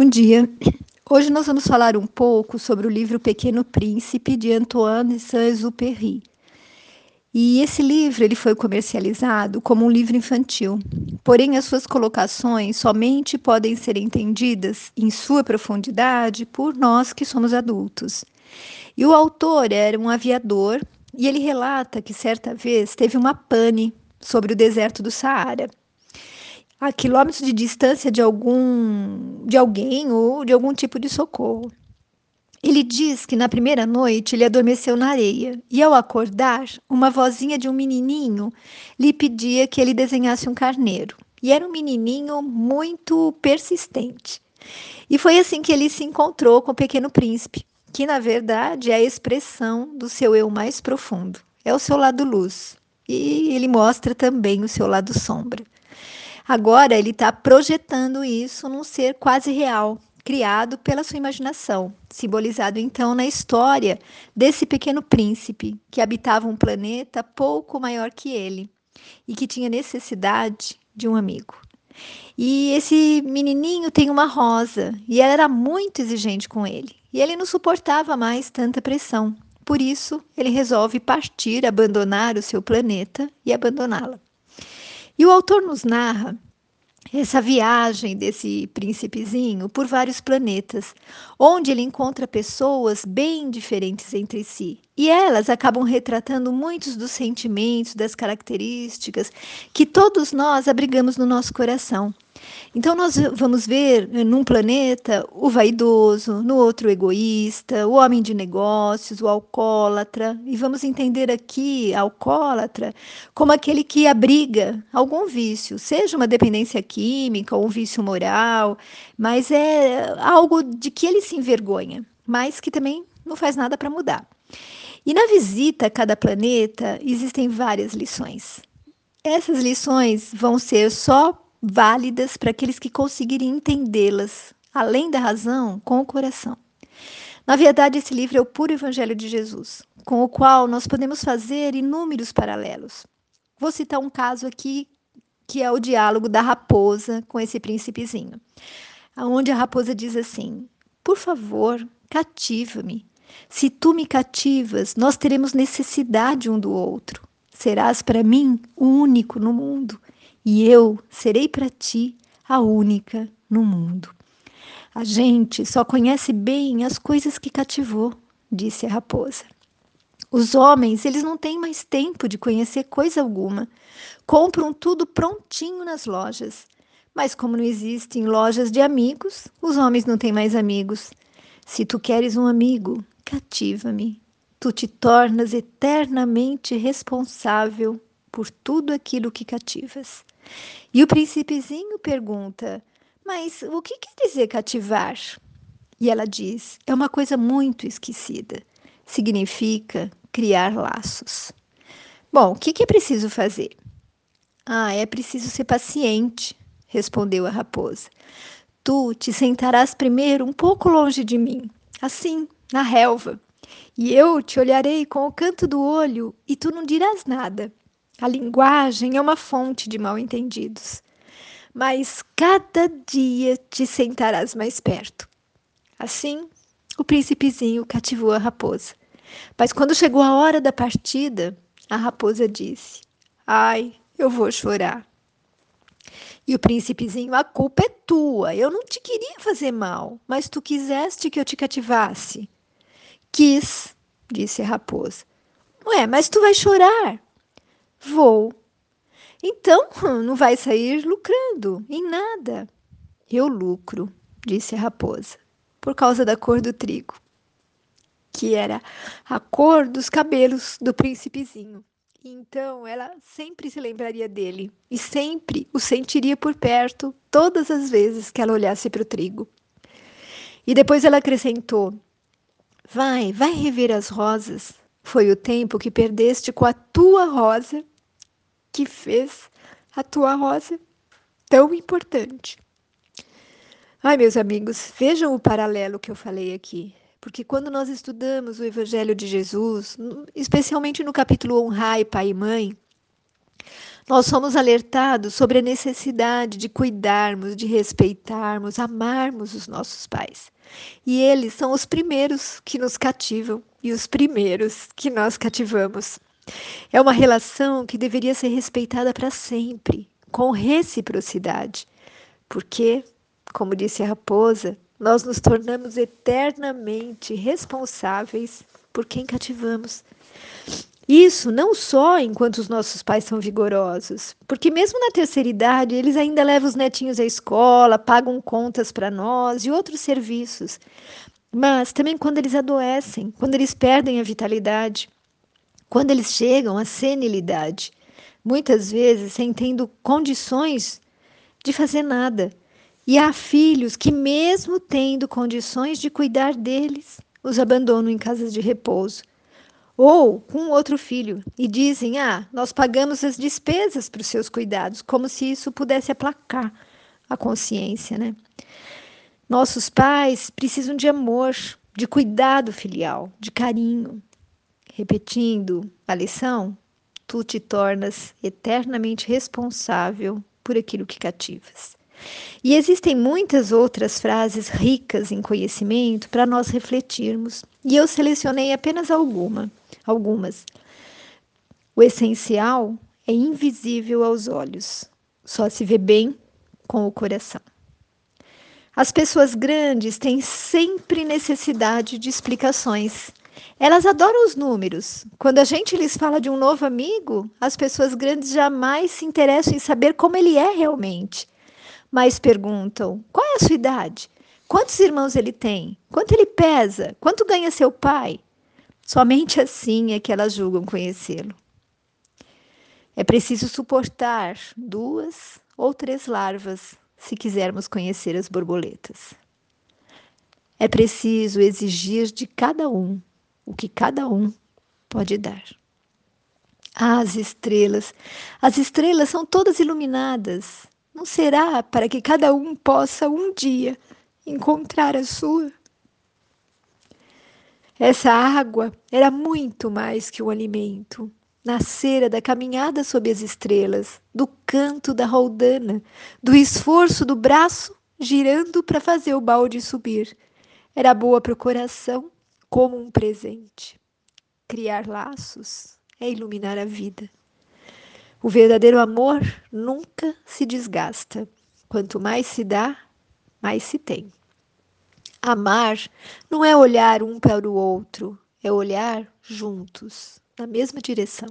Bom dia. Hoje nós vamos falar um pouco sobre o livro Pequeno Príncipe de Antoine Saint-Exupéry. E esse livro ele foi comercializado como um livro infantil, porém as suas colocações somente podem ser entendidas em sua profundidade por nós que somos adultos. E o autor era um aviador e ele relata que certa vez teve uma pane sobre o deserto do Saara a quilômetros de distância de algum de alguém ou de algum tipo de socorro. Ele diz que na primeira noite ele adormeceu na areia e ao acordar, uma vozinha de um menininho lhe pedia que ele desenhasse um carneiro. E era um menininho muito persistente. E foi assim que ele se encontrou com o pequeno príncipe, que na verdade é a expressão do seu eu mais profundo. É o seu lado luz. E ele mostra também o seu lado sombra. Agora ele está projetando isso num ser quase real, criado pela sua imaginação, simbolizado então na história desse pequeno príncipe que habitava um planeta pouco maior que ele e que tinha necessidade de um amigo. E esse menininho tem uma rosa e ela era muito exigente com ele. E ele não suportava mais tanta pressão. Por isso, ele resolve partir, abandonar o seu planeta e abandoná-la. E o autor nos narra essa viagem desse príncipezinho por vários planetas, onde ele encontra pessoas bem diferentes entre si. E elas acabam retratando muitos dos sentimentos, das características que todos nós abrigamos no nosso coração. Então, nós vamos ver eh, num planeta o vaidoso, no outro o egoísta, o homem de negócios, o alcoólatra, e vamos entender aqui alcoólatra como aquele que abriga algum vício, seja uma dependência química ou um vício moral, mas é algo de que ele se envergonha, mas que também não faz nada para mudar. E na visita a cada planeta existem várias lições. Essas lições vão ser só válidas para aqueles que conseguirem entendê-las, além da razão, com o coração. Na verdade, esse livro é o puro Evangelho de Jesus, com o qual nós podemos fazer inúmeros paralelos. Vou citar um caso aqui, que é o diálogo da raposa com esse príncipezinho, onde a raposa diz assim: Por favor, cativa-me. Se tu me cativas, nós teremos necessidade um do outro. Serás para mim o único no mundo e eu serei para ti a única no mundo. A gente só conhece bem as coisas que cativou, disse a raposa. Os homens, eles não têm mais tempo de conhecer coisa alguma. Compram tudo prontinho nas lojas. Mas como não existem lojas de amigos, os homens não têm mais amigos. Se tu queres um amigo, cativa-me. Tu te tornas eternamente responsável por tudo aquilo que cativas. E o príncipezinho pergunta: Mas o que quer dizer cativar? E ela diz: É uma coisa muito esquecida. Significa criar laços. Bom, o que, que é preciso fazer? Ah, é preciso ser paciente, respondeu a raposa. Tu te sentarás primeiro um pouco longe de mim, assim, na relva, e eu te olharei com o canto do olho e tu não dirás nada. A linguagem é uma fonte de mal-entendidos, mas cada dia te sentarás mais perto. Assim, o príncipezinho cativou a raposa. Mas quando chegou a hora da partida, a raposa disse: Ai, eu vou chorar. E o príncipezinho, a culpa é tua. Eu não te queria fazer mal, mas tu quiseste que eu te cativasse. Quis, disse a raposa. Ué, mas tu vai chorar. Vou. Então, não vai sair lucrando em nada. Eu lucro, disse a raposa, por causa da cor do trigo, que era a cor dos cabelos do príncipezinho. Então ela sempre se lembraria dele e sempre o sentiria por perto todas as vezes que ela olhasse para o trigo. E depois ela acrescentou: Vai, vai rever as rosas. Foi o tempo que perdeste com a tua rosa que fez a tua rosa tão importante. Ai, meus amigos, vejam o paralelo que eu falei aqui. Porque quando nós estudamos o Evangelho de Jesus, especialmente no capítulo Honrai Pai e Mãe, nós somos alertados sobre a necessidade de cuidarmos, de respeitarmos, amarmos os nossos pais. E eles são os primeiros que nos cativam e os primeiros que nós cativamos. É uma relação que deveria ser respeitada para sempre, com reciprocidade, porque, como disse a raposa, nós nos tornamos eternamente responsáveis por quem cativamos. Isso não só enquanto os nossos pais são vigorosos, porque mesmo na terceira idade eles ainda levam os netinhos à escola, pagam contas para nós e outros serviços. Mas também quando eles adoecem, quando eles perdem a vitalidade, quando eles chegam à senilidade, muitas vezes sem tendo condições de fazer nada. E há filhos que, mesmo tendo condições de cuidar deles, os abandonam em casas de repouso. Ou com outro filho e dizem: Ah, nós pagamos as despesas para os seus cuidados, como se isso pudesse aplacar a consciência, né? Nossos pais precisam de amor, de cuidado filial, de carinho. Repetindo a lição, tu te tornas eternamente responsável por aquilo que cativas. E existem muitas outras frases ricas em conhecimento para nós refletirmos, e eu selecionei apenas alguma, algumas. O essencial é invisível aos olhos, só se vê bem com o coração. As pessoas grandes têm sempre necessidade de explicações. Elas adoram os números. Quando a gente lhes fala de um novo amigo, as pessoas grandes jamais se interessam em saber como ele é realmente mas perguntam: qual é a sua idade? Quantos irmãos ele tem? Quanto ele pesa? Quanto ganha seu pai? Somente assim é que elas julgam conhecê-lo. É preciso suportar duas ou três larvas se quisermos conhecer as borboletas. É preciso exigir de cada um o que cada um pode dar. As estrelas! As estrelas são todas iluminadas, não será para que cada um possa um dia encontrar a sua? Essa água era muito mais que um alimento. Nascera da caminhada sob as estrelas, do canto da roldana, do esforço do braço girando para fazer o balde subir. Era boa para o coração como um presente. Criar laços é iluminar a vida. O verdadeiro amor nunca se desgasta. Quanto mais se dá, mais se tem. Amar não é olhar um para o outro, é olhar juntos, na mesma direção.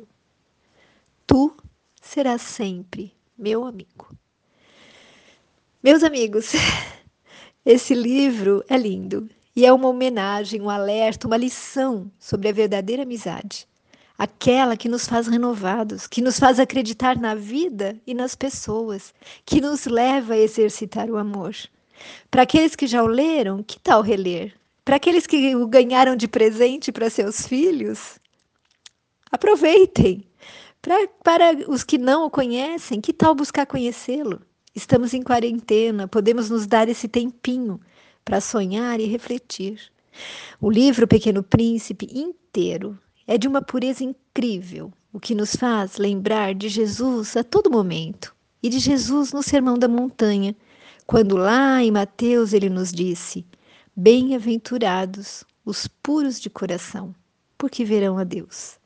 Tu serás sempre meu amigo. Meus amigos, esse livro é lindo e é uma homenagem, um alerta, uma lição sobre a verdadeira amizade aquela que nos faz renovados, que nos faz acreditar na vida e nas pessoas, que nos leva a exercitar o amor. Para aqueles que já o leram, que tal reler? Para aqueles que o ganharam de presente para seus filhos, aproveitem. Pra, para os que não o conhecem, que tal buscar conhecê-lo? Estamos em quarentena, podemos nos dar esse tempinho para sonhar e refletir. O livro Pequeno Príncipe inteiro é de uma pureza incrível, o que nos faz lembrar de Jesus a todo momento e de Jesus no Sermão da Montanha, quando lá em Mateus ele nos disse: Bem-aventurados os puros de coração, porque verão a Deus.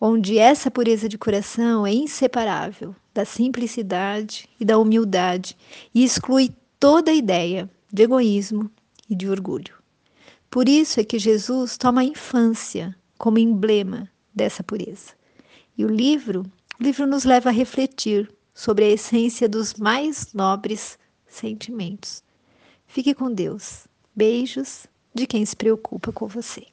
Onde essa pureza de coração é inseparável da simplicidade e da humildade e exclui toda ideia de egoísmo e de orgulho. Por isso é que Jesus toma a infância como emblema dessa pureza. E o livro, o livro nos leva a refletir sobre a essência dos mais nobres sentimentos. Fique com Deus. Beijos de quem se preocupa com você.